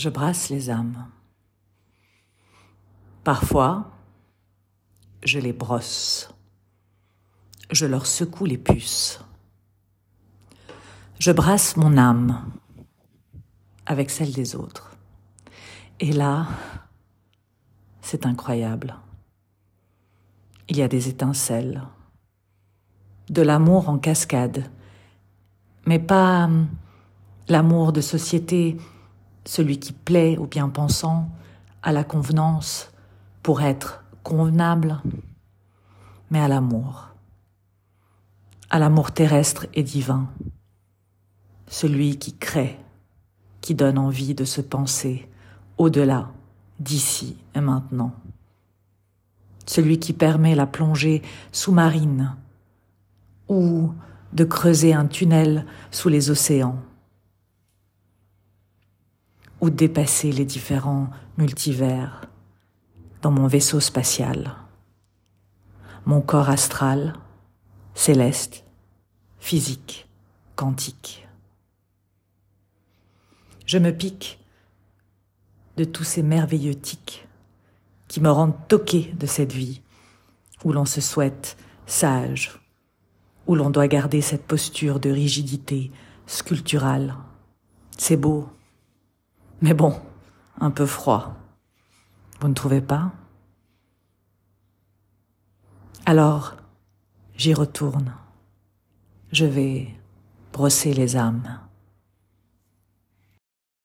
je brasse les âmes. Parfois, je les brosse. Je leur secoue les puces. Je brasse mon âme avec celle des autres. Et là, c'est incroyable. Il y a des étincelles, de l'amour en cascade, mais pas hum, l'amour de société, celui qui plaît au bien-pensant, à la convenance, pour être convenable, mais à l'amour, à l'amour terrestre et divin, celui qui crée, qui donne envie de se penser au-delà, d'ici et maintenant, celui qui permet la plongée sous-marine ou de creuser un tunnel sous les océans ou dépasser les différents multivers dans mon vaisseau spatial, mon corps astral, céleste, physique, quantique. Je me pique de tous ces merveilleux tics qui me rendent toqué de cette vie où l'on se souhaite sage, où l'on doit garder cette posture de rigidité sculpturale. C'est beau, mais bon, un peu froid. Vous ne trouvez pas? Alors, j'y retourne. Je vais brosser les âmes.